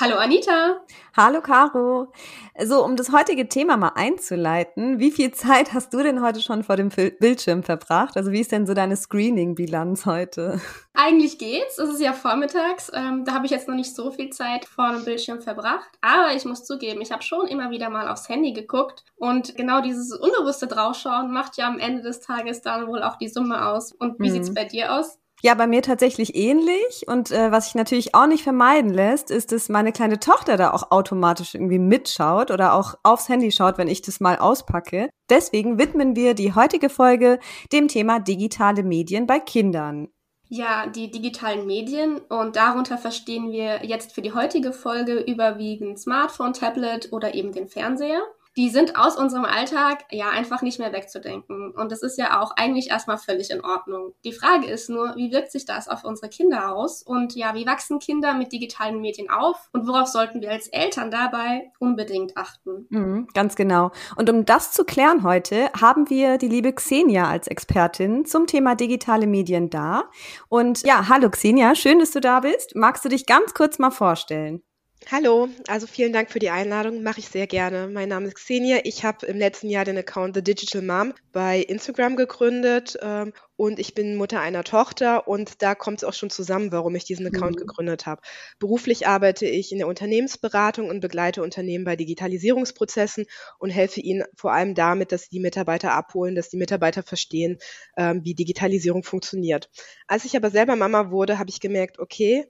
Hallo Anita. Hallo Caro. So, um das heutige Thema mal einzuleiten, wie viel Zeit hast du denn heute schon vor dem Bildschirm verbracht? Also wie ist denn so deine Screening-Bilanz heute? Eigentlich geht's. Es ist ja vormittags. Ähm, da habe ich jetzt noch nicht so viel Zeit vor dem Bildschirm verbracht. Aber ich muss zugeben, ich habe schon immer wieder mal aufs Handy geguckt. Und genau dieses unbewusste Draufschauen macht ja am Ende des Tages dann wohl auch die Summe aus. Und wie mhm. sieht's bei dir aus? Ja, bei mir tatsächlich ähnlich. Und äh, was sich natürlich auch nicht vermeiden lässt, ist, dass meine kleine Tochter da auch automatisch irgendwie mitschaut oder auch aufs Handy schaut, wenn ich das mal auspacke. Deswegen widmen wir die heutige Folge dem Thema digitale Medien bei Kindern. Ja, die digitalen Medien und darunter verstehen wir jetzt für die heutige Folge überwiegend Smartphone, Tablet oder eben den Fernseher die sind aus unserem Alltag ja einfach nicht mehr wegzudenken. Und das ist ja auch eigentlich erstmal völlig in Ordnung. Die Frage ist nur, wie wirkt sich das auf unsere Kinder aus? Und ja, wie wachsen Kinder mit digitalen Medien auf? Und worauf sollten wir als Eltern dabei unbedingt achten? Mhm, ganz genau. Und um das zu klären heute, haben wir die liebe Xenia als Expertin zum Thema digitale Medien da. Und ja, hallo Xenia, schön, dass du da bist. Magst du dich ganz kurz mal vorstellen? Hallo, also vielen Dank für die Einladung, mache ich sehr gerne. Mein Name ist Xenia, ich habe im letzten Jahr den Account The Digital Mom bei Instagram gegründet ähm, und ich bin Mutter einer Tochter und da kommt es auch schon zusammen, warum ich diesen Account mhm. gegründet habe. Beruflich arbeite ich in der Unternehmensberatung und begleite Unternehmen bei Digitalisierungsprozessen und helfe ihnen vor allem damit, dass die Mitarbeiter abholen, dass die Mitarbeiter verstehen, ähm, wie Digitalisierung funktioniert. Als ich aber selber Mama wurde, habe ich gemerkt, okay,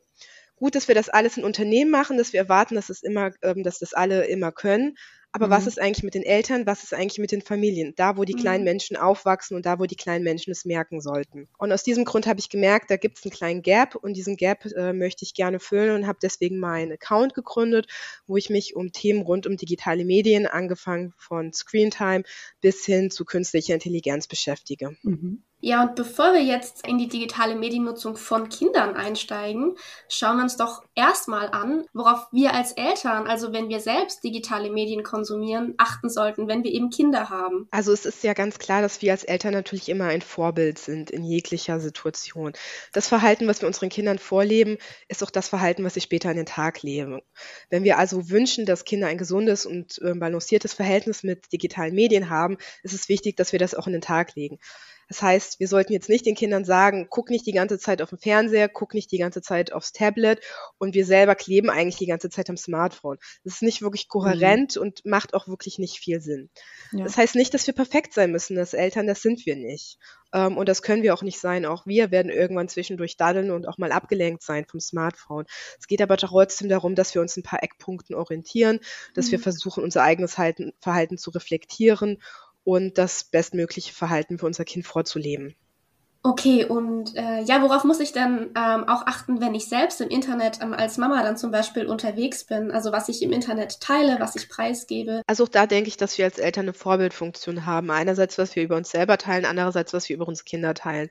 gut, dass wir das alles in Unternehmen machen, dass wir erwarten, dass es immer, ähm, dass das alle immer können. Aber mhm. was ist eigentlich mit den Eltern? Was ist eigentlich mit den Familien? Da, wo die mhm. kleinen Menschen aufwachsen und da, wo die kleinen Menschen es merken sollten. Und aus diesem Grund habe ich gemerkt, da gibt es einen kleinen Gap und diesen Gap äh, möchte ich gerne füllen und habe deswegen meinen Account gegründet, wo ich mich um Themen rund um digitale Medien, angefangen von Screentime bis hin zu künstlicher Intelligenz beschäftige. Mhm. Ja, und bevor wir jetzt in die digitale Mediennutzung von Kindern einsteigen, schauen wir uns doch erstmal an, worauf wir als Eltern, also wenn wir selbst digitale Medien konsumieren, achten sollten, wenn wir eben Kinder haben. Also es ist ja ganz klar, dass wir als Eltern natürlich immer ein Vorbild sind in jeglicher Situation. Das Verhalten, was wir unseren Kindern vorleben, ist auch das Verhalten, was sie später an den Tag leben. Wenn wir also wünschen, dass Kinder ein gesundes und äh, balanciertes Verhältnis mit digitalen Medien haben, ist es wichtig, dass wir das auch an den Tag legen. Das heißt, wir sollten jetzt nicht den Kindern sagen, guck nicht die ganze Zeit auf den Fernseher, guck nicht die ganze Zeit aufs Tablet und wir selber kleben eigentlich die ganze Zeit am Smartphone. Das ist nicht wirklich kohärent mhm. und macht auch wirklich nicht viel Sinn. Ja. Das heißt nicht, dass wir perfekt sein müssen als Eltern, das sind wir nicht. Ähm, und das können wir auch nicht sein. Auch wir werden irgendwann zwischendurch daddeln und auch mal abgelenkt sein vom Smartphone. Es geht aber trotzdem darum, dass wir uns ein paar Eckpunkten orientieren, dass mhm. wir versuchen, unser eigenes Verhalten zu reflektieren und das bestmögliche Verhalten für unser Kind vorzuleben. Okay, und äh, ja, worauf muss ich dann ähm, auch achten, wenn ich selbst im Internet ähm, als Mama dann zum Beispiel unterwegs bin? Also was ich im Internet teile, was ich preisgebe? Also auch da denke ich, dass wir als Eltern eine Vorbildfunktion haben. Einerseits, was wir über uns selber teilen, andererseits, was wir über unsere Kinder teilen.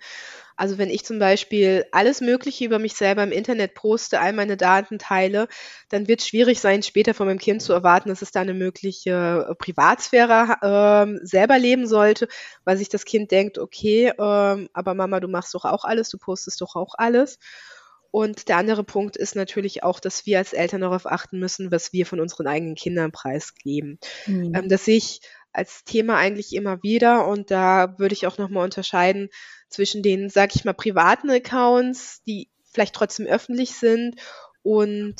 Also wenn ich zum Beispiel alles Mögliche über mich selber im Internet poste, all meine Daten teile, dann wird es schwierig sein, später von meinem Kind zu erwarten, dass es da eine mögliche äh, Privatsphäre ähm, selber leben sollte, weil sich das Kind denkt, okay, ähm, aber Mama, du machst doch auch alles, du postest doch auch alles. Und der andere Punkt ist natürlich auch, dass wir als Eltern darauf achten müssen, was wir von unseren eigenen Kindern preisgeben. Mhm. Ähm, das sehe ich als Thema eigentlich immer wieder und da würde ich auch nochmal unterscheiden zwischen den, sag ich mal, privaten Accounts, die vielleicht trotzdem öffentlich sind und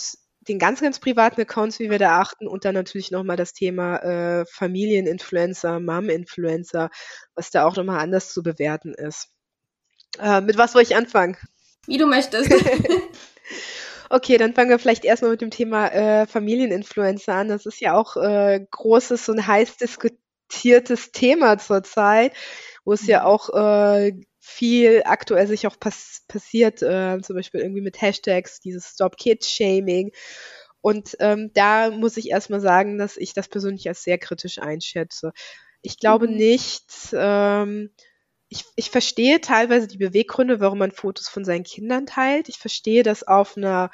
den ganz, ganz privaten Accounts, wie wir da achten und dann natürlich nochmal das Thema äh, Familieninfluencer, Mom-Influencer, was da auch nochmal anders zu bewerten ist. Äh, mit was soll ich anfangen? Wie du möchtest. Okay, dann fangen wir vielleicht erstmal mit dem Thema äh, Familieninfluencer an. Das ist ja auch äh, großes und heiß diskutiertes Thema zurzeit, wo es ja mhm. auch äh, viel aktuell sich auch pass passiert, äh, zum Beispiel irgendwie mit Hashtags, dieses Stop Kids Shaming. Und ähm, da muss ich erstmal sagen, dass ich das persönlich als sehr kritisch einschätze. Ich glaube mhm. nicht, ähm, ich, ich verstehe teilweise die Beweggründe, warum man Fotos von seinen Kindern teilt. Ich verstehe das auf einer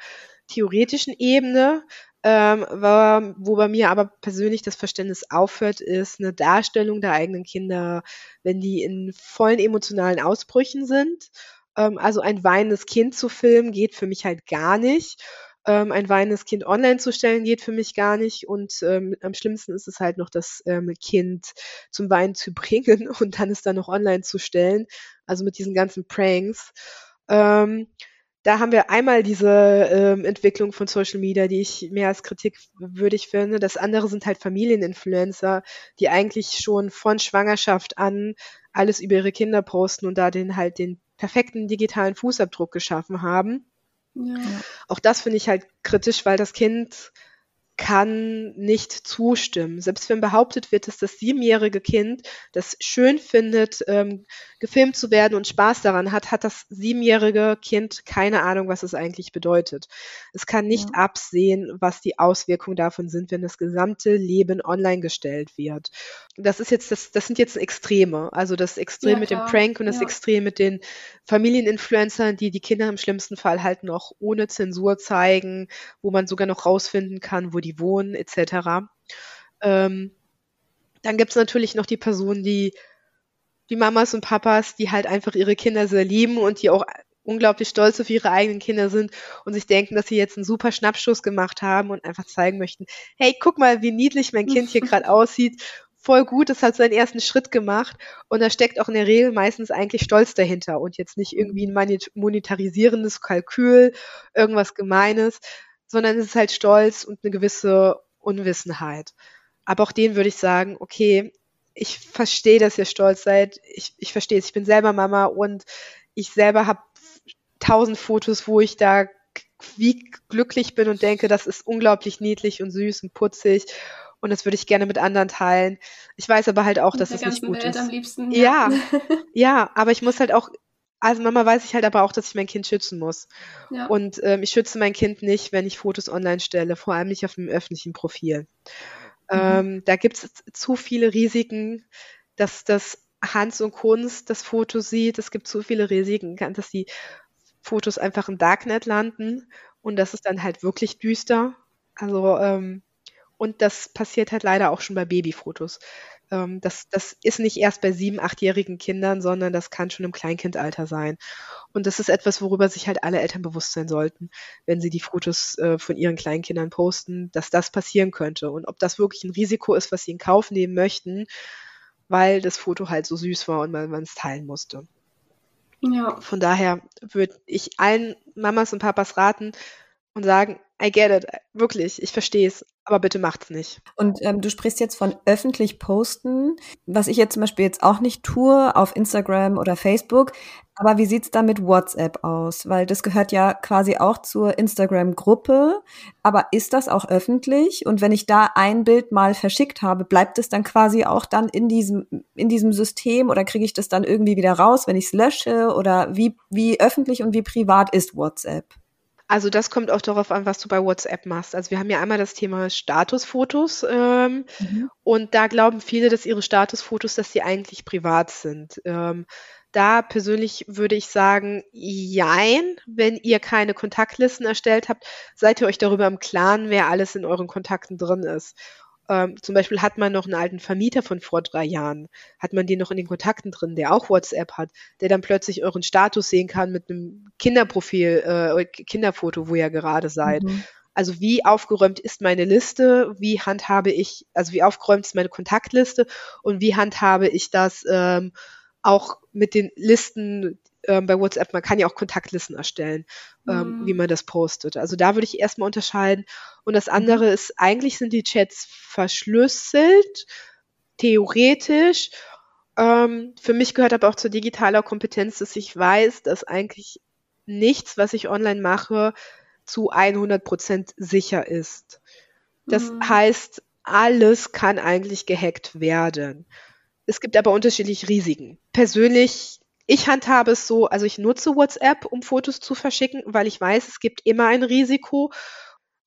theoretischen Ebene. Ähm, wo, wo bei mir aber persönlich das Verständnis aufhört, ist eine Darstellung der eigenen Kinder, wenn die in vollen emotionalen Ausbrüchen sind. Ähm, also ein weinendes Kind zu filmen geht für mich halt gar nicht. Ähm, ein weinendes Kind online zu stellen geht für mich gar nicht. Und ähm, am schlimmsten ist es halt noch, das ähm, Kind zum Weinen zu bringen und dann es dann noch online zu stellen. Also mit diesen ganzen Pranks. Ähm, da haben wir einmal diese ähm, Entwicklung von Social Media, die ich mehr als kritikwürdig finde. Das andere sind halt Familieninfluencer, die eigentlich schon von Schwangerschaft an alles über ihre Kinder posten und da den halt den perfekten digitalen Fußabdruck geschaffen haben. Ja. Auch das finde ich halt kritisch, weil das Kind kann nicht zustimmen. Selbst wenn behauptet wird, dass das siebenjährige Kind das schön findet, ähm, gefilmt zu werden und Spaß daran hat, hat das siebenjährige Kind keine Ahnung, was es eigentlich bedeutet. Es kann nicht ja. absehen, was die Auswirkungen davon sind, wenn das gesamte Leben online gestellt wird. Das ist jetzt, das, das sind jetzt Extreme. Also das Extrem ja, mit dem Prank und das ja. Extrem mit den Familieninfluencern, die die Kinder im schlimmsten Fall halt noch ohne Zensur zeigen, wo man sogar noch rausfinden kann, wo die wohnen, etc. Ähm, dann gibt's natürlich noch die Personen, die die Mamas und Papas, die halt einfach ihre Kinder sehr lieben und die auch unglaublich stolz auf ihre eigenen Kinder sind und sich denken, dass sie jetzt einen super Schnappschuss gemacht haben und einfach zeigen möchten, hey, guck mal, wie niedlich mein Kind hier gerade aussieht. Voll gut, es hat seinen ersten Schritt gemacht und da steckt auch in der Regel meistens eigentlich Stolz dahinter und jetzt nicht irgendwie ein monetarisierendes Kalkül, irgendwas Gemeines, sondern es ist halt Stolz und eine gewisse Unwissenheit. Aber auch denen würde ich sagen, okay, ich verstehe, dass ihr stolz seid. Ich, ich verstehe es. Ich bin selber Mama und ich selber habe tausend Fotos, wo ich da wie glücklich bin und denke, das ist unglaublich niedlich und süß und putzig. Und das würde ich gerne mit anderen teilen. Ich weiß aber halt auch, dass es nicht gut Welt ist. Am liebsten, ja. ja, ja, aber ich muss halt auch als Mama weiß ich halt aber auch, dass ich mein Kind schützen muss. Ja. Und ähm, ich schütze mein Kind nicht, wenn ich Fotos online stelle, vor allem nicht auf einem öffentlichen Profil. Mhm. Ähm, da gibt es zu viele Risiken, dass das Hans und Kunst das Foto sieht. Es gibt zu viele Risiken, dass die Fotos einfach im Darknet landen und das ist dann halt wirklich düster. Also ähm, und das passiert halt leider auch schon bei Babyfotos. Ähm, das, das ist nicht erst bei sieben, achtjährigen Kindern, sondern das kann schon im Kleinkindalter sein. Und das ist etwas, worüber sich halt alle Eltern bewusst sein sollten, wenn sie die Fotos äh, von ihren Kleinkindern posten, dass das passieren könnte. Und ob das wirklich ein Risiko ist, was sie in Kauf nehmen möchten, weil das Foto halt so süß war und man es teilen musste. Ja. Von daher würde ich allen Mamas und Papas raten und sagen, I get it, wirklich, ich verstehe es, aber bitte macht's nicht. Und ähm, du sprichst jetzt von öffentlich posten, was ich jetzt zum Beispiel jetzt auch nicht tue auf Instagram oder Facebook. Aber wie sieht's da mit WhatsApp aus? Weil das gehört ja quasi auch zur Instagram-Gruppe. Aber ist das auch öffentlich? Und wenn ich da ein Bild mal verschickt habe, bleibt es dann quasi auch dann in diesem, in diesem System oder kriege ich das dann irgendwie wieder raus, wenn ich es lösche? Oder wie, wie öffentlich und wie privat ist WhatsApp? Also das kommt auch darauf an, was du bei WhatsApp machst. Also wir haben ja einmal das Thema Statusfotos ähm, mhm. und da glauben viele, dass ihre Statusfotos, dass sie eigentlich privat sind. Ähm, da persönlich würde ich sagen, jein, wenn ihr keine Kontaktlisten erstellt habt, seid ihr euch darüber im Klaren, wer alles in euren Kontakten drin ist. Ähm, zum Beispiel hat man noch einen alten Vermieter von vor drei Jahren, hat man den noch in den Kontakten drin, der auch WhatsApp hat, der dann plötzlich euren Status sehen kann mit einem Kinderprofil, äh, Kinderfoto, wo ihr gerade seid. Mhm. Also wie aufgeräumt ist meine Liste, wie handhabe ich, also wie aufgeräumt ist meine Kontaktliste und wie handhabe ich das ähm, auch mit den Listen, ähm, bei WhatsApp, man kann ja auch Kontaktlisten erstellen, ähm, mhm. wie man das postet. Also da würde ich erstmal unterscheiden. Und das mhm. andere ist, eigentlich sind die Chats verschlüsselt, theoretisch. Ähm, für mich gehört aber auch zur digitaler Kompetenz, dass ich weiß, dass eigentlich nichts, was ich online mache, zu 100 Prozent sicher ist. Das mhm. heißt, alles kann eigentlich gehackt werden. Es gibt aber unterschiedliche Risiken. Persönlich ich handhabe es so, also ich nutze WhatsApp, um Fotos zu verschicken, weil ich weiß, es gibt immer ein Risiko.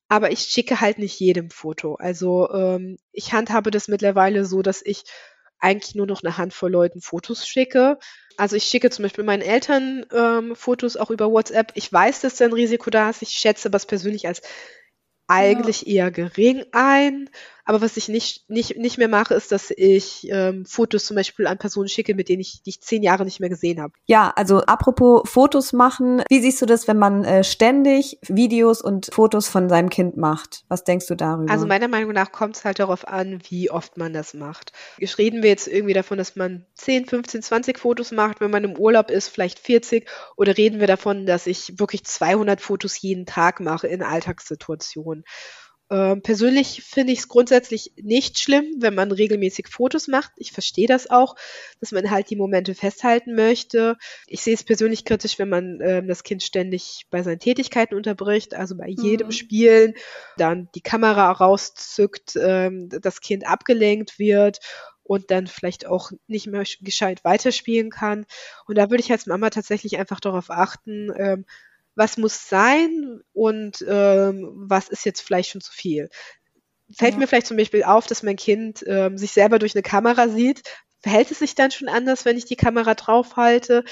aber ich schicke halt nicht jedem Foto. Also ähm, ich handhabe das mittlerweile so, dass ich eigentlich nur noch eine Handvoll Leuten Fotos schicke. Also ich schicke zum Beispiel meinen Eltern ähm, Fotos auch über WhatsApp. Ich weiß, dass da ein Risiko da ist. Ich schätze das persönlich als eigentlich ja. eher gering ein. Aber was ich nicht, nicht, nicht mehr mache, ist, dass ich ähm, Fotos zum Beispiel an Personen schicke, mit denen ich, die ich zehn Jahre nicht mehr gesehen habe. Ja, also apropos Fotos machen, wie siehst du das, wenn man äh, ständig Videos und Fotos von seinem Kind macht? Was denkst du darüber? Also meiner Meinung nach kommt es halt darauf an, wie oft man das macht. Reden wir jetzt irgendwie davon, dass man 10, 15, 20 Fotos macht, wenn man im Urlaub ist, vielleicht 40? Oder reden wir davon, dass ich wirklich 200 Fotos jeden Tag mache in Alltagssituationen? Ähm, persönlich finde ich es grundsätzlich nicht schlimm, wenn man regelmäßig Fotos macht. Ich verstehe das auch, dass man halt die Momente festhalten möchte. Ich sehe es persönlich kritisch, wenn man äh, das Kind ständig bei seinen Tätigkeiten unterbricht, also bei jedem mhm. Spielen, dann die Kamera rauszückt, ähm, das Kind abgelenkt wird und dann vielleicht auch nicht mehr gescheit weiterspielen kann. Und da würde ich als Mama tatsächlich einfach darauf achten, ähm, was muss sein und ähm, was ist jetzt vielleicht schon zu viel. Fällt ja. mir vielleicht zum Beispiel auf, dass mein Kind ähm, sich selber durch eine Kamera sieht, verhält es sich dann schon anders, wenn ich die Kamera draufhalte?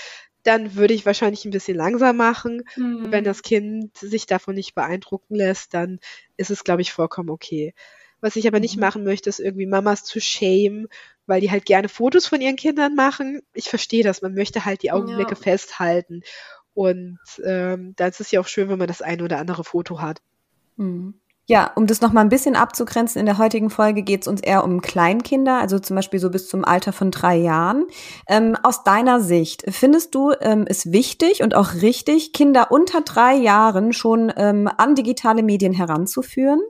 Dann würde ich wahrscheinlich ein bisschen langsam machen. Mhm. Wenn das Kind sich davon nicht beeindrucken lässt, dann ist es, glaube ich, vollkommen okay. Was ich aber nicht mhm. machen möchte, ist irgendwie Mamas zu shame, weil die halt gerne Fotos von ihren Kindern machen. Ich verstehe das, man möchte halt die Augenblicke ja. festhalten. Und ähm, da ist es ja auch schön, wenn man das eine oder andere Foto hat. Mhm. Ja, um das nochmal ein bisschen abzugrenzen, in der heutigen Folge geht es uns eher um Kleinkinder, also zum Beispiel so bis zum Alter von drei Jahren. Ähm, aus deiner Sicht, findest du ähm, es wichtig und auch richtig, Kinder unter drei Jahren schon ähm, an digitale Medien heranzuführen?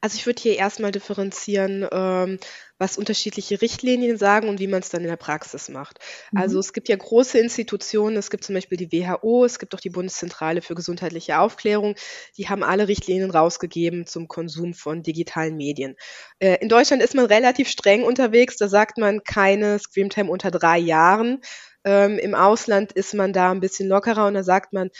Also ich würde hier erstmal differenzieren, ähm, was unterschiedliche Richtlinien sagen und wie man es dann in der Praxis macht. Mhm. Also es gibt ja große Institutionen, es gibt zum Beispiel die WHO, es gibt auch die Bundeszentrale für gesundheitliche Aufklärung, die haben alle Richtlinien rausgegeben zum Konsum von digitalen Medien. Äh, in Deutschland ist man relativ streng unterwegs, da sagt man keine Screamtime unter drei Jahren. Ähm, Im Ausland ist man da ein bisschen lockerer und da sagt man,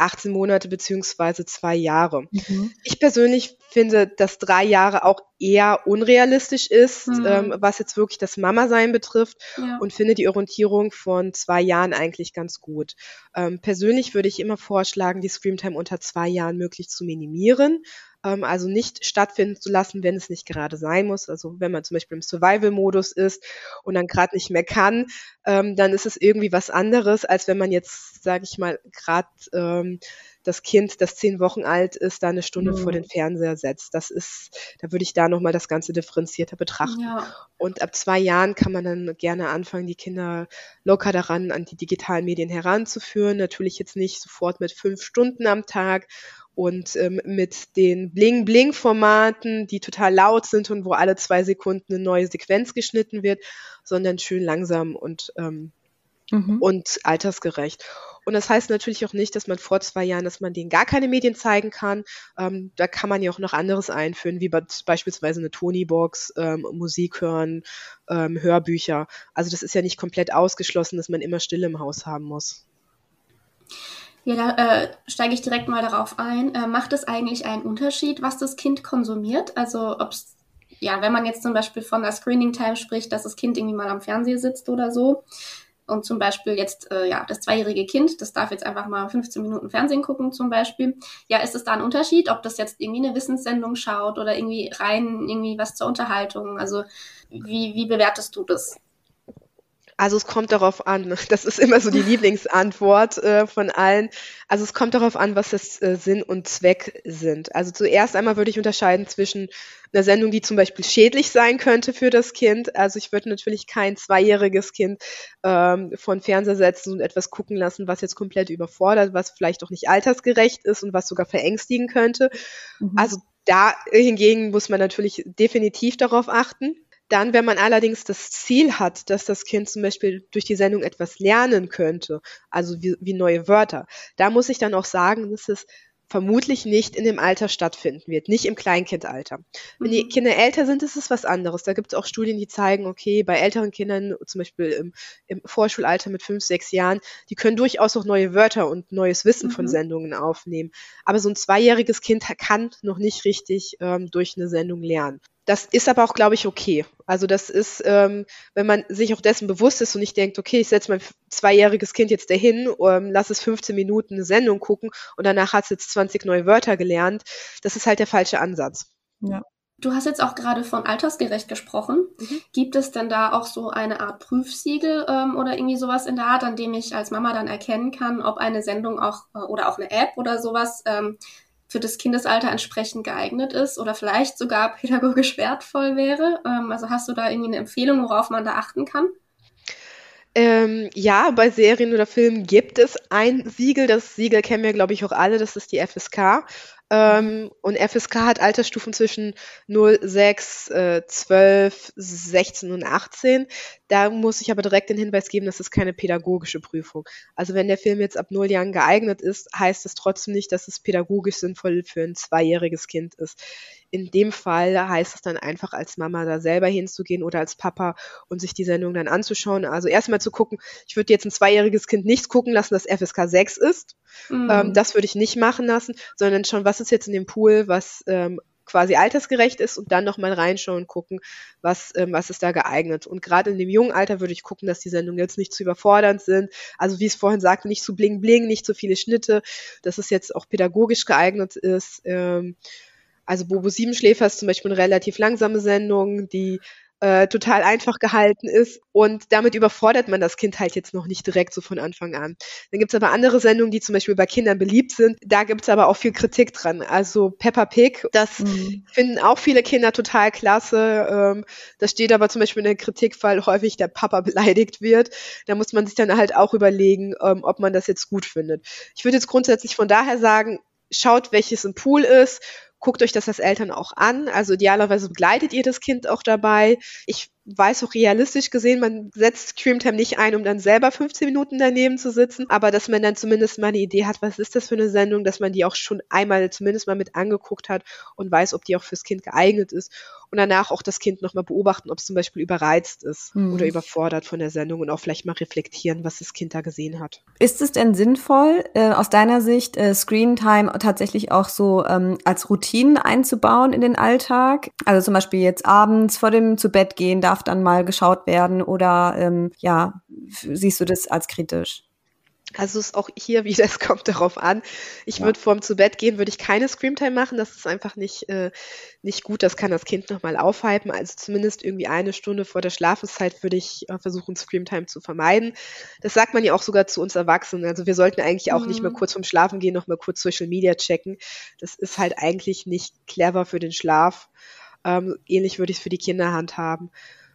18 Monate beziehungsweise zwei Jahre. Mhm. Ich persönlich finde, dass drei Jahre auch eher unrealistisch ist, mhm. ähm, was jetzt wirklich das Mama-Sein betrifft ja. und finde die Orientierung von zwei Jahren eigentlich ganz gut. Ähm, persönlich würde ich immer vorschlagen, die Screamtime unter zwei Jahren möglich zu minimieren ähm, also nicht stattfinden zu lassen, wenn es nicht gerade sein muss. Also wenn man zum Beispiel im Survival-Modus ist und dann gerade nicht mehr kann, ähm, dann ist es irgendwie was anderes, als wenn man jetzt, sage ich mal, gerade ähm, das Kind, das zehn Wochen alt ist, da eine Stunde mhm. vor den Fernseher setzt. Das ist, da würde ich da nochmal das Ganze differenzierter betrachten. Ja. Und ab zwei Jahren kann man dann gerne anfangen, die Kinder locker daran, an die digitalen Medien heranzuführen. Natürlich jetzt nicht sofort mit fünf Stunden am Tag und ähm, mit den Bling-Bling-Formaten, die total laut sind und wo alle zwei Sekunden eine neue Sequenz geschnitten wird, sondern schön langsam und, ähm, mhm. und altersgerecht. Und das heißt natürlich auch nicht, dass man vor zwei Jahren, dass man denen gar keine Medien zeigen kann. Ähm, da kann man ja auch noch anderes einführen, wie beispielsweise eine Tony-Box, ähm, Musik hören, ähm, Hörbücher. Also das ist ja nicht komplett ausgeschlossen, dass man immer Stille im Haus haben muss. Ja, da äh, steige ich direkt mal darauf ein. Äh, macht es eigentlich einen Unterschied, was das Kind konsumiert? Also ob es, ja, wenn man jetzt zum Beispiel von der Screening Time spricht, dass das Kind irgendwie mal am Fernseher sitzt oder so und zum Beispiel jetzt, äh, ja, das zweijährige Kind, das darf jetzt einfach mal 15 Minuten Fernsehen gucken zum Beispiel. Ja, ist es da ein Unterschied, ob das jetzt irgendwie eine Wissenssendung schaut oder irgendwie rein irgendwie was zur Unterhaltung? Also wie, wie bewertest du das? Also es kommt darauf an. Das ist immer so die Lieblingsantwort äh, von allen. Also es kommt darauf an, was das äh, Sinn und Zweck sind. Also zuerst einmal würde ich unterscheiden zwischen einer Sendung, die zum Beispiel schädlich sein könnte für das Kind. Also ich würde natürlich kein zweijähriges Kind ähm, von Fernseher setzen und etwas gucken lassen, was jetzt komplett überfordert, was vielleicht auch nicht altersgerecht ist und was sogar verängstigen könnte. Mhm. Also da hingegen muss man natürlich definitiv darauf achten. Dann, wenn man allerdings das Ziel hat, dass das Kind zum Beispiel durch die Sendung etwas lernen könnte, also wie, wie neue Wörter, da muss ich dann auch sagen, dass es vermutlich nicht in dem Alter stattfinden wird, nicht im Kleinkindalter. Wenn die mhm. Kinder älter sind, ist es was anderes. Da gibt es auch Studien, die zeigen, okay, bei älteren Kindern, zum Beispiel im, im, Vorschulalter mit fünf, sechs Jahren, die können durchaus auch neue Wörter und neues Wissen mhm. von Sendungen aufnehmen. Aber so ein zweijähriges Kind kann noch nicht richtig ähm, durch eine Sendung lernen. Das ist aber auch, glaube ich, okay. Also das ist, ähm, wenn man sich auch dessen bewusst ist und nicht denkt, okay, ich setze mein zweijähriges Kind jetzt dahin, ähm, lass es 15 Minuten eine Sendung gucken und danach hat es jetzt 20 neue Wörter gelernt, das ist halt der falsche Ansatz. Ja. Du hast jetzt auch gerade von altersgerecht gesprochen. Mhm. Gibt es denn da auch so eine Art Prüfsiegel ähm, oder irgendwie sowas in der Art, an dem ich als Mama dann erkennen kann, ob eine Sendung auch äh, oder auch eine App oder sowas ähm, für das Kindesalter entsprechend geeignet ist oder vielleicht sogar pädagogisch wertvoll wäre? Ähm, also hast du da irgendwie eine Empfehlung, worauf man da achten kann? Ähm, ja, bei Serien oder Filmen gibt es ein Siegel. Das Siegel kennen wir, glaube ich, auch alle. Das ist die FSK. Ähm, und FSK hat Altersstufen zwischen 0, 6, äh, 12, 16 und 18. Da muss ich aber direkt den Hinweis geben, das ist keine pädagogische Prüfung. Also wenn der Film jetzt ab 0 Jahren geeignet ist, heißt es trotzdem nicht, dass es pädagogisch sinnvoll für ein zweijähriges Kind ist in dem Fall heißt es dann einfach als Mama da selber hinzugehen oder als Papa und sich die Sendung dann anzuschauen. Also erstmal zu gucken, ich würde jetzt ein zweijähriges Kind nichts gucken lassen, das FSK 6 ist. Mhm. Ähm, das würde ich nicht machen lassen, sondern schon, was ist jetzt in dem Pool, was ähm, quasi altersgerecht ist und dann nochmal reinschauen gucken, was, ähm, was ist da geeignet. Und gerade in dem jungen Alter würde ich gucken, dass die Sendungen jetzt nicht zu überfordernd sind. Also wie es vorhin sagte, nicht zu bling bling, nicht zu viele Schnitte, dass es jetzt auch pädagogisch geeignet ist. Ähm, also Bobo Siebenschläfer ist zum Beispiel eine relativ langsame Sendung, die äh, total einfach gehalten ist und damit überfordert man das Kind halt jetzt noch nicht direkt so von Anfang an. Dann gibt's aber andere Sendungen, die zum Beispiel bei Kindern beliebt sind. Da gibt's aber auch viel Kritik dran. Also Peppa Pig, das mhm. finden auch viele Kinder total klasse. Ähm, da steht aber zum Beispiel in der Kritik, weil häufig der Papa beleidigt wird. Da muss man sich dann halt auch überlegen, ähm, ob man das jetzt gut findet. Ich würde jetzt grundsätzlich von daher sagen, schaut, welches im Pool ist guckt euch das als Eltern auch an. Also idealerweise begleitet ihr das Kind auch dabei. Ich weiß auch realistisch gesehen, man setzt Screamtime nicht ein, um dann selber 15 Minuten daneben zu sitzen, aber dass man dann zumindest mal eine Idee hat, was ist das für eine Sendung, dass man die auch schon einmal zumindest mal mit angeguckt hat und weiß, ob die auch fürs Kind geeignet ist und danach auch das Kind nochmal beobachten, ob es zum Beispiel überreizt ist mhm. oder überfordert von der Sendung und auch vielleicht mal reflektieren, was das Kind da gesehen hat. Ist es denn sinnvoll, äh, aus deiner Sicht, äh, Screentime tatsächlich auch so ähm, als Routinen einzubauen in den Alltag? Also zum Beispiel jetzt abends vor dem zu Bett gehen darf dann mal geschaut werden oder ähm, ja, siehst du das als kritisch? Also es ist auch hier wieder, es kommt darauf an. Ich ja. würde vorm zu Bett gehen, würde ich keine Screamtime machen. Das ist einfach nicht, äh, nicht gut. Das kann das Kind nochmal aufhypen. Also zumindest irgendwie eine Stunde vor der Schlafenszeit würde ich äh, versuchen, Screamtime zu vermeiden. Das sagt man ja auch sogar zu uns Erwachsenen. Also wir sollten eigentlich auch mhm. nicht mal kurz vorm Schlafen gehen, nochmal kurz Social Media checken. Das ist halt eigentlich nicht clever für den Schlaf. Ähm, ähnlich würde ich es für die Kinder handhaben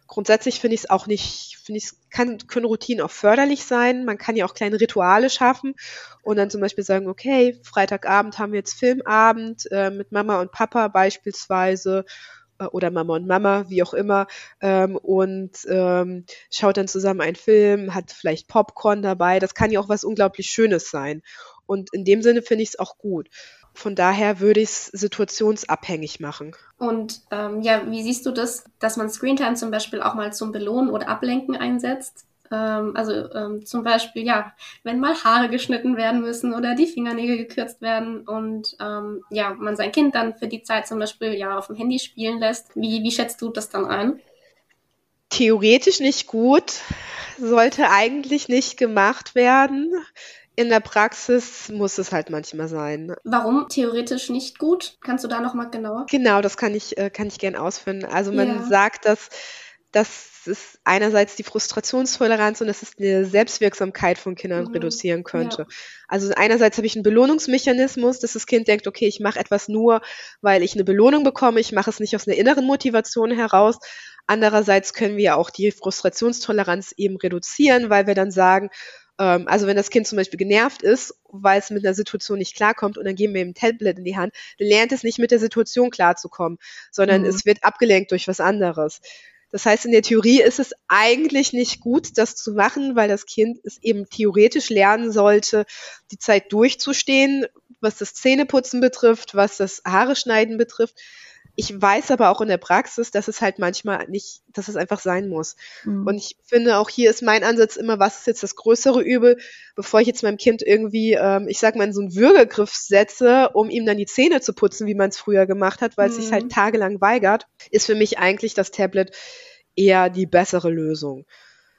grundsätzlich finde ich es auch nicht, finde ich, kann, können Routinen auch förderlich sein. Man kann ja auch kleine Rituale schaffen und dann zum Beispiel sagen, okay, Freitagabend haben wir jetzt Filmabend äh, mit Mama und Papa beispielsweise äh, oder Mama und Mama, wie auch immer, ähm, und ähm, schaut dann zusammen einen Film, hat vielleicht Popcorn dabei. Das kann ja auch was unglaublich Schönes sein. Und in dem Sinne finde ich es auch gut. Von daher würde ich es situationsabhängig machen. Und ähm, ja, wie siehst du das, dass man Screentime zum Beispiel auch mal zum Belohnen oder Ablenken einsetzt? Ähm, also ähm, zum Beispiel, ja, wenn mal Haare geschnitten werden müssen oder die Fingernägel gekürzt werden und ähm, ja, man sein Kind dann für die Zeit zum Beispiel ja auf dem Handy spielen lässt. Wie, wie schätzt du das dann ein? Theoretisch nicht gut, sollte eigentlich nicht gemacht werden. In der Praxis muss es halt manchmal sein. Warum theoretisch nicht gut? Kannst du da noch mal genauer? Genau, das kann ich äh, kann ich gern ausführen. Also man ja. sagt, dass dass es einerseits die Frustrationstoleranz und dass es eine Selbstwirksamkeit von Kindern mhm. reduzieren könnte. Ja. Also einerseits habe ich einen Belohnungsmechanismus, dass das Kind denkt, okay, ich mache etwas nur, weil ich eine Belohnung bekomme, ich mache es nicht aus einer inneren Motivation heraus. Andererseits können wir auch die Frustrationstoleranz eben reduzieren, weil wir dann sagen, ähm, also wenn das Kind zum Beispiel genervt ist, weil es mit einer Situation nicht klarkommt und dann geben wir ihm ein Tablet in die Hand, dann lernt es nicht mit der Situation klarzukommen, sondern mhm. es wird abgelenkt durch was anderes. Das heißt, in der Theorie ist es eigentlich nicht gut, das zu machen, weil das Kind es eben theoretisch lernen sollte, die Zeit durchzustehen, was das Zähneputzen betrifft, was das Haare schneiden betrifft. Ich weiß aber auch in der Praxis, dass es halt manchmal nicht, dass es einfach sein muss. Mhm. Und ich finde, auch hier ist mein Ansatz immer, was ist jetzt das größere Übel, bevor ich jetzt meinem Kind irgendwie, ähm, ich sag mal, in so einen Würgegriff setze, um ihm dann die Zähne zu putzen, wie man es früher gemacht hat, weil mhm. es sich halt mhm. tagelang weigert, ist für mich eigentlich das Tablet eher die bessere Lösung.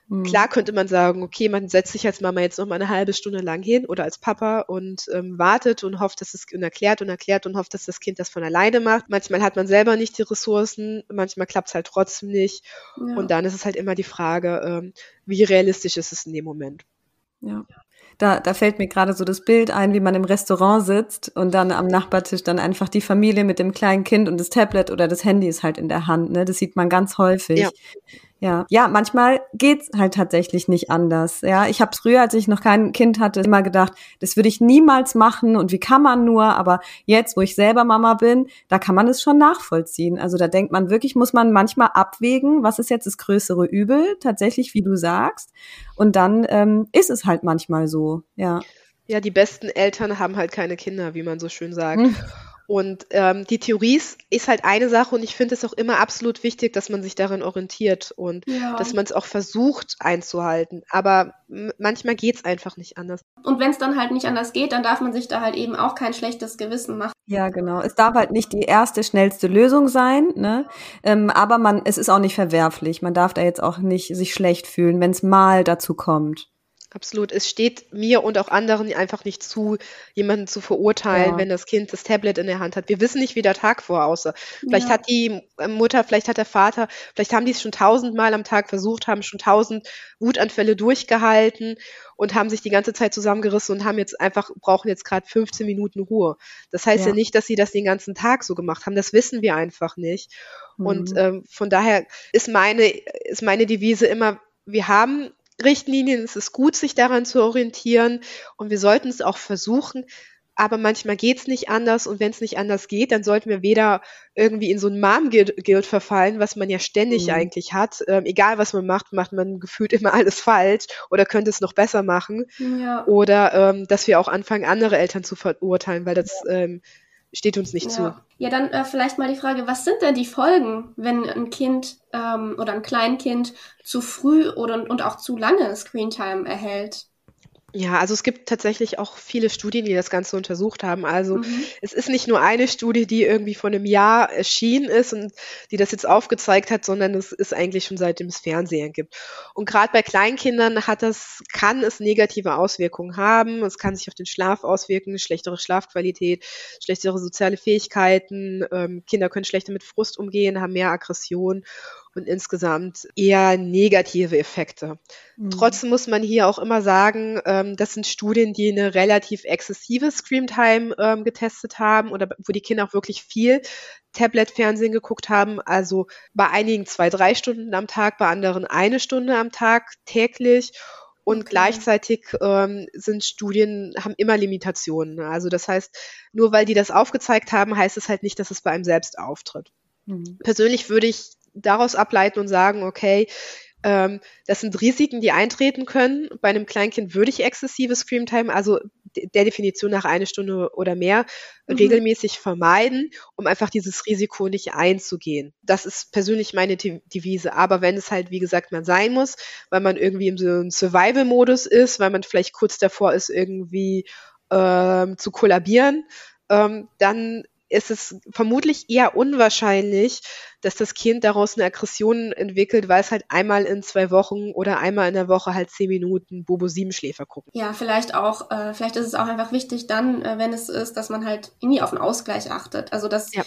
Mhm. Klar könnte man sagen, okay, man setzt sich als Mama jetzt noch mal eine halbe Stunde lang hin oder als Papa und ähm, wartet und hofft, dass es und erklärt und erklärt und hofft, dass das Kind das von alleine macht. Manchmal hat man selber nicht die Ressourcen, manchmal klappt es halt trotzdem nicht. Ja. Und dann ist es halt immer die Frage, ähm, wie realistisch ist es in dem Moment. Ja. Da, da fällt mir gerade so das Bild ein, wie man im Restaurant sitzt und dann am Nachbartisch dann einfach die Familie mit dem kleinen Kind und das Tablet oder das Handy ist halt in der Hand. Ne? Das sieht man ganz häufig. Ja. Ja, ja, manchmal geht's halt tatsächlich nicht anders. Ja, ich habe früher, als ich noch kein Kind hatte, immer gedacht, das würde ich niemals machen und wie kann man nur? Aber jetzt, wo ich selber Mama bin, da kann man es schon nachvollziehen. Also da denkt man wirklich, muss man manchmal abwägen, was ist jetzt das größere Übel, tatsächlich, wie du sagst. Und dann ähm, ist es halt manchmal so. Ja. Ja, die besten Eltern haben halt keine Kinder, wie man so schön sagt. Hm. Und ähm, die Theorie ist halt eine Sache und ich finde es auch immer absolut wichtig, dass man sich darin orientiert und ja. dass man es auch versucht einzuhalten. Aber manchmal geht es einfach nicht anders. Und wenn es dann halt nicht anders geht, dann darf man sich da halt eben auch kein schlechtes Gewissen machen. Ja, genau. Es darf halt nicht die erste, schnellste Lösung sein, ne? Ähm, aber man, es ist auch nicht verwerflich. Man darf da jetzt auch nicht sich schlecht fühlen, wenn es mal dazu kommt. Absolut. Es steht mir und auch anderen einfach nicht zu, jemanden zu verurteilen, ja. wenn das Kind das Tablet in der Hand hat. Wir wissen nicht, wie der Tag vorher aussah. Vielleicht ja. hat die Mutter, vielleicht hat der Vater, vielleicht haben die es schon tausendmal am Tag versucht, haben schon tausend Wutanfälle durchgehalten und haben sich die ganze Zeit zusammengerissen und haben jetzt einfach, brauchen jetzt gerade 15 Minuten Ruhe. Das heißt ja. ja. nicht, dass sie das den ganzen Tag so gemacht haben. Das wissen wir einfach nicht. Mhm. Und ähm, von daher ist meine, ist meine Devise immer, wir haben Richtlinien. Es ist gut, sich daran zu orientieren und wir sollten es auch versuchen. Aber manchmal geht es nicht anders und wenn es nicht anders geht, dann sollten wir weder irgendwie in so ein Mom-Guild verfallen, was man ja ständig mhm. eigentlich hat. Ähm, egal was man macht, macht man gefühlt immer alles falsch oder könnte es noch besser machen. Ja. Oder ähm, dass wir auch anfangen, andere Eltern zu verurteilen, weil das ähm, steht uns nicht ja. zu. Ja, dann äh, vielleicht mal die Frage, was sind denn die Folgen, wenn ein Kind ähm, oder ein Kleinkind zu früh oder und auch zu lange Screentime erhält? Ja, also es gibt tatsächlich auch viele Studien, die das Ganze untersucht haben. Also mhm. es ist nicht nur eine Studie, die irgendwie vor einem Jahr erschienen ist und die das jetzt aufgezeigt hat, sondern es ist eigentlich schon seitdem es Fernsehen gibt. Und gerade bei Kleinkindern hat das, kann es negative Auswirkungen haben. Es kann sich auf den Schlaf auswirken, schlechtere Schlafqualität, schlechtere soziale Fähigkeiten. Ähm, Kinder können schlechter mit Frust umgehen, haben mehr Aggression und insgesamt eher negative Effekte. Mhm. Trotzdem muss man hier auch immer sagen, ähm, das sind Studien, die eine relativ exzessive Screamtime ähm, getestet haben oder wo die Kinder auch wirklich viel Tablet-Fernsehen geguckt haben. Also bei einigen zwei, drei Stunden am Tag, bei anderen eine Stunde am Tag täglich. Und okay. gleichzeitig ähm, sind Studien, haben immer Limitationen. Also das heißt, nur weil die das aufgezeigt haben, heißt es halt nicht, dass es bei einem selbst auftritt. Mhm. Persönlich würde ich daraus ableiten und sagen, okay, ähm, das sind Risiken, die eintreten können. Bei einem Kleinkind würde ich exzessive Screamtime, also der Definition nach eine Stunde oder mehr, mhm. regelmäßig vermeiden, um einfach dieses Risiko nicht einzugehen. Das ist persönlich meine Devise. Aber wenn es halt, wie gesagt, mal sein muss, weil man irgendwie im so Survival-Modus ist, weil man vielleicht kurz davor ist, irgendwie ähm, zu kollabieren, ähm, dann ist es vermutlich eher unwahrscheinlich, dass das Kind daraus eine Aggression entwickelt, weil es halt einmal in zwei Wochen oder einmal in der Woche halt zehn Minuten Bobo Siebenschläfer guckt. Ja, vielleicht auch, äh, vielleicht ist es auch einfach wichtig dann, äh, wenn es ist, dass man halt irgendwie auf den Ausgleich achtet. Also dass ja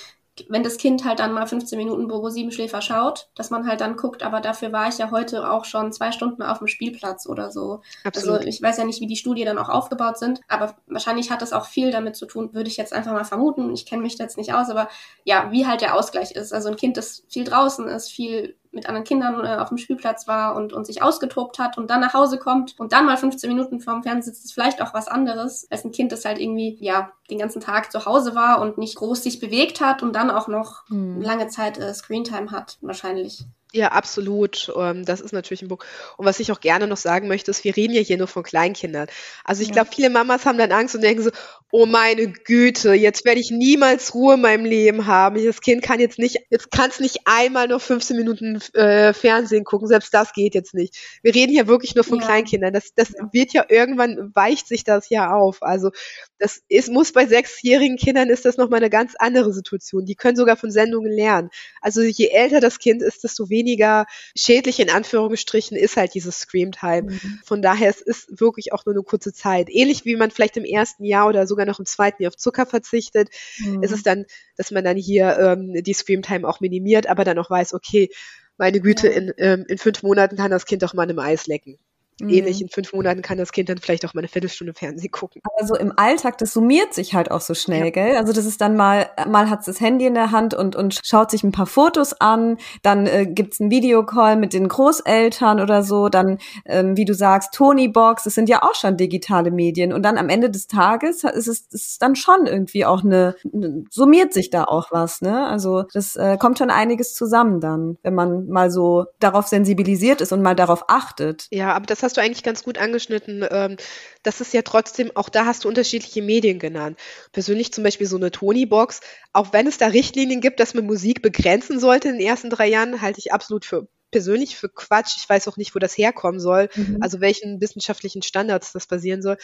wenn das Kind halt dann mal 15 Minuten Bobo Siebenschläfer schaut, dass man halt dann guckt, aber dafür war ich ja heute auch schon zwei Stunden auf dem Spielplatz oder so. Absolut. Also ich weiß ja nicht, wie die Studie dann auch aufgebaut sind, aber wahrscheinlich hat das auch viel damit zu tun, würde ich jetzt einfach mal vermuten. Ich kenne mich jetzt nicht aus, aber ja, wie halt der Ausgleich ist. Also ein Kind, das viel draußen ist, viel mit anderen Kindern äh, auf dem Spielplatz war und, und sich ausgetobt hat und dann nach Hause kommt und dann mal 15 Minuten vorm Fernsehen sitzt, ist vielleicht auch was anderes als ein Kind, das halt irgendwie, ja, den ganzen Tag zu Hause war und nicht groß sich bewegt hat und dann auch noch mhm. lange Zeit äh, Screentime hat, wahrscheinlich. Ja, absolut. Ähm, das ist natürlich ein Punkt. Und was ich auch gerne noch sagen möchte, ist, wir reden ja hier nur von Kleinkindern. Also ich Ja. glaube, viele Mamas haben dann Angst und denken so, oh meine Güte, jetzt werde ich niemals Ruhe in meinem Leben haben. Das Kind kann jetzt nicht, jetzt kann es nicht einmal nur 15 Minuten äh, Fernsehen gucken. Selbst das geht jetzt nicht. Wir reden hier wirklich nur von Ja. Kleinkindern. Das, das Ja. wird ja irgendwann, weicht sich das ja auf. Also das ist, muss bei sechsjährigen Kindern ist das nochmal eine ganz andere Situation. Die können sogar von Sendungen lernen. Also je älter das Kind ist, desto weniger schädlich in Anführungsstrichen ist halt dieses Scream-Time. Mhm. Von daher, es ist wirklich auch nur eine kurze Zeit. Ähnlich wie man vielleicht im ersten Jahr oder sogar noch im zweiten Jahr auf Zucker verzichtet, Mhm. ist es dann, dass man dann hier ähm, die Scream-Time auch minimiert, aber dann auch weiß, okay, meine Güte, Ja. in, ähm, in fünf Monaten kann das Kind auch mal in einem Eis lecken. Mhm. Ähnlich, in fünf Monaten kann das Kind dann vielleicht auch mal eine Viertelstunde Fernsehen gucken. Aber so im Alltag, das summiert sich halt auch so schnell, Ja. gell? Also das ist dann mal, mal hat's das Handy in der Hand und, und schaut sich ein paar Fotos an, dann äh, gibt's einen Videocall mit den Großeltern oder so, dann, ähm, wie du sagst, Tonybox, das sind ja auch schon digitale Medien. Und dann am Ende des Tages ist es ist dann schon irgendwie auch eine, eine, summiert sich da auch was, ne? Also das äh, kommt schon einiges zusammen dann, wenn man mal so darauf sensibilisiert ist und mal darauf achtet. Ja, aber das hast du eigentlich ganz gut angeschnitten. Ähm, das ist ja trotzdem, auch da hast du unterschiedliche Medien genannt. Persönlich zum Beispiel so eine Tony-Box, auch wenn es da Richtlinien gibt, dass man Musik begrenzen sollte in den ersten drei Jahren, halte ich absolut für persönlich für Quatsch. Ich weiß auch nicht, wo das herkommen soll, Mhm. also welchen wissenschaftlichen Standards das basieren soll.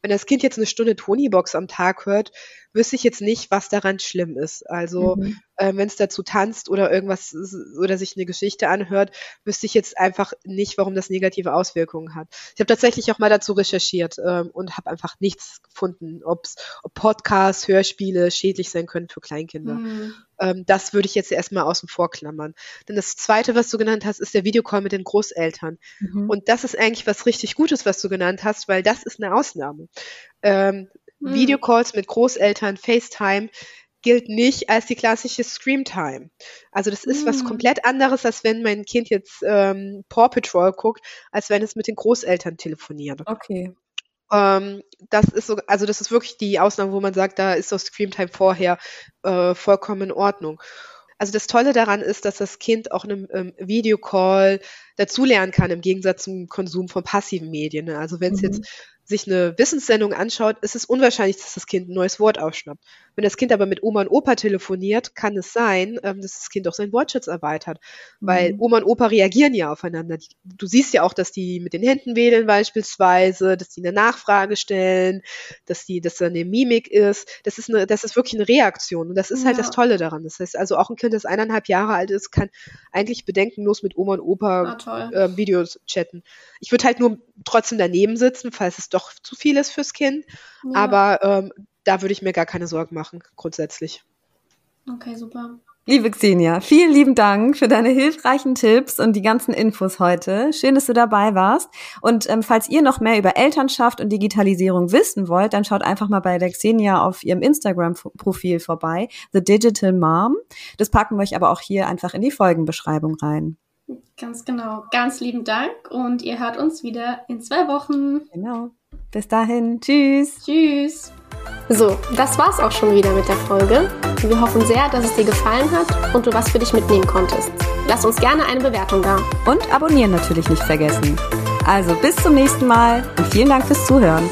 Wenn das Kind jetzt eine Stunde Tony-Box am Tag hört, wüsste ich jetzt nicht, was daran schlimm ist. Also Mhm. äh, wenn es dazu tanzt oder irgendwas oder sich eine Geschichte anhört, wüsste ich jetzt einfach nicht, warum das negative Auswirkungen hat. Ich habe tatsächlich auch mal dazu recherchiert ähm, und habe einfach nichts gefunden, ob's, ob Podcasts, Hörspiele schädlich sein können für Kleinkinder. Hm. Ähm, das würde ich jetzt erstmal außen vor klammern. Denn das Zweite, was du genannt hast, ist der Videocall mit den Großeltern. Mhm. Und das ist eigentlich was richtig Gutes, was du genannt hast, weil das ist eine Ausnahme. Ähm, Hm. Videocalls mit Großeltern, FaceTime gilt nicht als die klassische Screamtime. Also das ist was Hm. komplett anderes, als wenn mein Kind jetzt ähm, Paw Patrol guckt, als wenn es mit den Großeltern telefoniert. Okay. Ähm, das ist so, also das ist wirklich die Ausnahme, wo man sagt, da ist das Screamtime vorher äh, vollkommen in Ordnung. Also das Tolle daran ist, dass das Kind auch in einem ähm, Videocall dazulernen kann, im Gegensatz zum Konsum von passiven Medien. ne? Also wenn es Mhm. jetzt sich eine Wissenssendung anschaut, ist es unwahrscheinlich, dass das Kind ein neues Wort aufschnappt. Wenn das Kind aber mit Oma und Opa telefoniert, kann es sein, ähm, dass das Kind auch seinen Wortschatz erweitert. Weil Mhm. Oma und Opa reagieren ja aufeinander. Du siehst ja auch, dass die mit den Händen wedeln beispielsweise, dass die eine Nachfrage stellen, dass die, dass da eine Mimik ist. Das ist eine, das ist wirklich eine Reaktion. Und das ist halt Ja. das Tolle daran. Das heißt also auch ein Kind, das eineinhalb Jahre alt ist, kann eigentlich bedenkenlos mit Oma und Opa Ah, ähm, Videos chatten. Ich würde halt nur trotzdem daneben sitzen, falls es doch zu viel ist fürs Kind. Ja. Aber ähm, da würde ich mir gar keine Sorgen machen, grundsätzlich. Okay, super. Liebe Xenia, vielen lieben Dank für deine hilfreichen Tipps und die ganzen Infos heute. Schön, dass du dabei warst. Und ähm, falls ihr noch mehr über Elternschaft und Digitalisierung wissen wollt, dann schaut einfach mal bei der Xenia auf ihrem Instagram-Profil vorbei, The Digital Mom. Das packen wir euch aber auch hier einfach in die Folgenbeschreibung rein. Ganz genau. Ganz lieben Dank und ihr hört uns wieder in zwei Wochen. Genau. Bis dahin. Tschüss. Tschüss. So, das war's auch schon wieder mit der Folge. Wir hoffen sehr, dass es dir gefallen hat und du was für dich mitnehmen konntest. Lass uns gerne eine Bewertung da. Und abonnieren natürlich nicht vergessen. Also bis zum nächsten Mal und vielen Dank fürs Zuhören.